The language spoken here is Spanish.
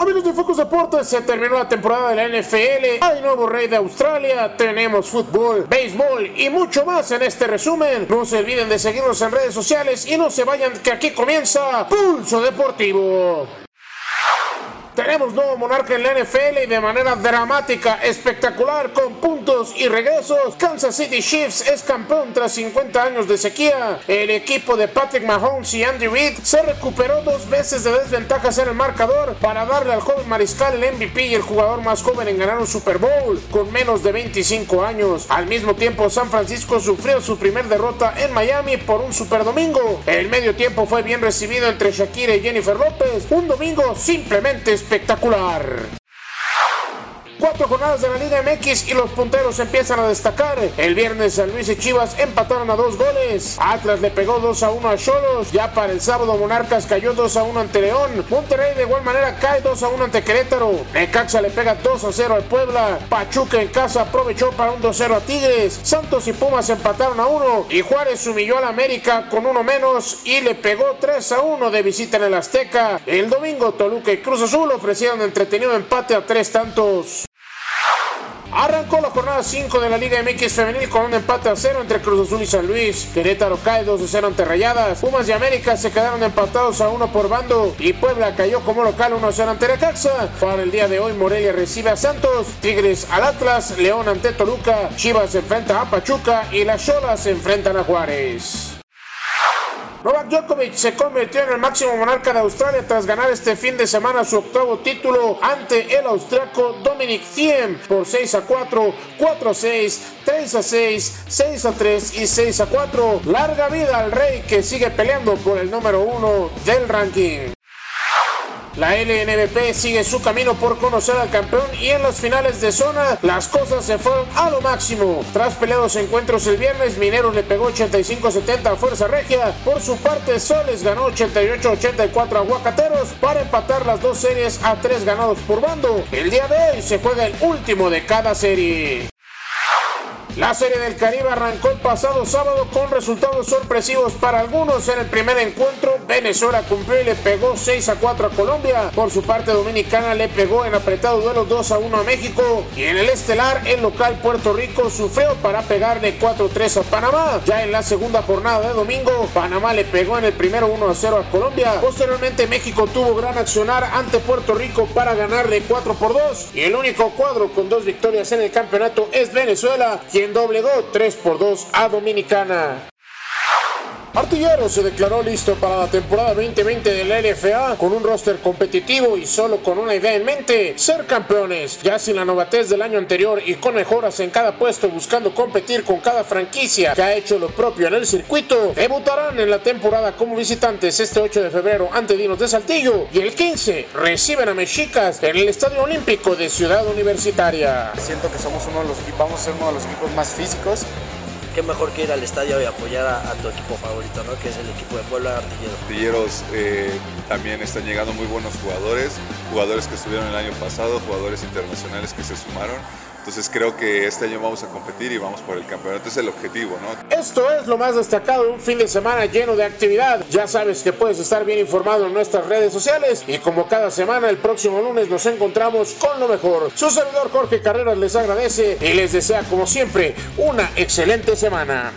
Amigos de Focus Deportes, se terminó la temporada de la NFL, hay nuevo rey de Australia, tenemos fútbol, béisbol y mucho más en este resumen. No se olviden de seguirnos en redes sociales y no se vayan que aquí comienza Pulso Deportivo. Tenemos nuevo monarca en la NFL y de manera dramática, espectacular, con puntos y regresos. Kansas City Chiefs es campeón tras 50 años de sequía. El equipo de Patrick Mahomes y Andy Reid se recuperó dos veces de desventajas en el marcador para darle al joven mariscal el MVP y el jugador más joven en ganar un Super Bowl con menos de 25 años. Al mismo tiempo, San Francisco sufrió su primer derrota en Miami por un Super Domingo. El medio tiempo fue bien recibido entre Shakira y Jennifer López. Un domingo simplemente espectacular. Cuatro jornadas de la Liga MX y los punteros empiezan a destacar. El viernes San Luis y Chivas empataron a dos goles. Atlas le pegó 2 a 1 a Cholos. Ya para el sábado Monarcas cayó 2 a 1 ante León. Monterrey de igual manera cae 2 a 1 ante Querétaro. Necaxa le pega 2 a 0 al Puebla. Pachuca en casa aprovechó para un 2 0 a Tigres. Santos y Pumas empataron a 1. Y Juárez humilló al América con uno menos y le pegó 3 a 1 de visita en el Azteca. El domingo Toluca y Cruz Azul ofrecieron entretenido empate a tres tantos. Arrancó la jornada 5 de la Liga MX femenil con un empate a 0 entre Cruz Azul y San Luis. Querétaro cae 2 a 0 ante Rayadas. Pumas y América se quedaron empatados a 1 por bando. Y Puebla cayó como local 1 a 0 ante Necaxa. Para el día de hoy Morelia recibe a Santos. Tigres al Atlas. León ante Toluca. Chivas enfrenta a Pachuca. Y las Cholas se enfrentan a Juárez. Novak Djokovic se convirtió en el máximo monarca de Australia tras ganar este fin de semana su octavo título ante el austriaco Dominic Thiem por 6 a 4, 4 a 6, 3 a 6, 6 a 3 y 6 a 4. Larga vida al rey que sigue peleando por el número uno del ranking. La LNBP sigue su camino por conocer al campeón y en las finales de zona las cosas se fueron a lo máximo. Tras peleados encuentros el viernes, Mineros le pegó 85-70 a Fuerza Regia. Por su parte, Soles ganó 88-84 a Huacateros para empatar las dos series a tres ganados por bando. El día de hoy se juega el último de cada serie. La Serie del Caribe arrancó el pasado sábado con resultados sorpresivos para algunos. En el primer encuentro, Venezuela cumplió y le pegó 6 a 4 a Colombia. Por su parte, Dominicana le pegó en apretado duelo 2 a 1 a México. Y en el estelar, el local Puerto Rico sufrió para pegarle 4-3 a Panamá. Ya en la segunda jornada de domingo, Panamá le pegó en el primero 1 a 0 a Colombia. Posteriormente, México tuvo gran accionar ante Puerto Rico para ganarle 4 por 2. Y el único cuadro con dos victorias en el campeonato es Venezuela, quien doblegó 3 por 2 a Dominicana. Artillero se declaró listo para la temporada 2020 de la LFA con un roster competitivo y solo con una idea en mente, ser campeones, ya sin la novatez del año anterior y con mejoras en cada puesto buscando competir con cada franquicia que ha hecho lo propio en el circuito, debutarán en la temporada como visitantes este 8 de febrero ante Dinos de Saltillo y el 15 reciben a Mexicas en el Estadio Olímpico de Ciudad Universitaria. Siento que somos vamos a ser uno de los equipos más físicos qué mejor que ir al estadio y apoyar a, tu equipo favorito, ¿no? que es el equipo de Puebla Artilleros. Artilleros eh, también están llegando muy buenos jugadores, jugadores que estuvieron el año pasado, jugadores internacionales que se sumaron. Entonces creo que este año vamos a competir y vamos por el campeonato, es el objetivo, ¿no? Esto es lo más destacado de un fin de semana lleno de actividad. Ya sabes que puedes estar bien informado en nuestras redes sociales y como cada semana el próximo lunes nos encontramos con lo mejor. Su servidor Jorge Carreras les agradece y les desea como siempre una excelente semana.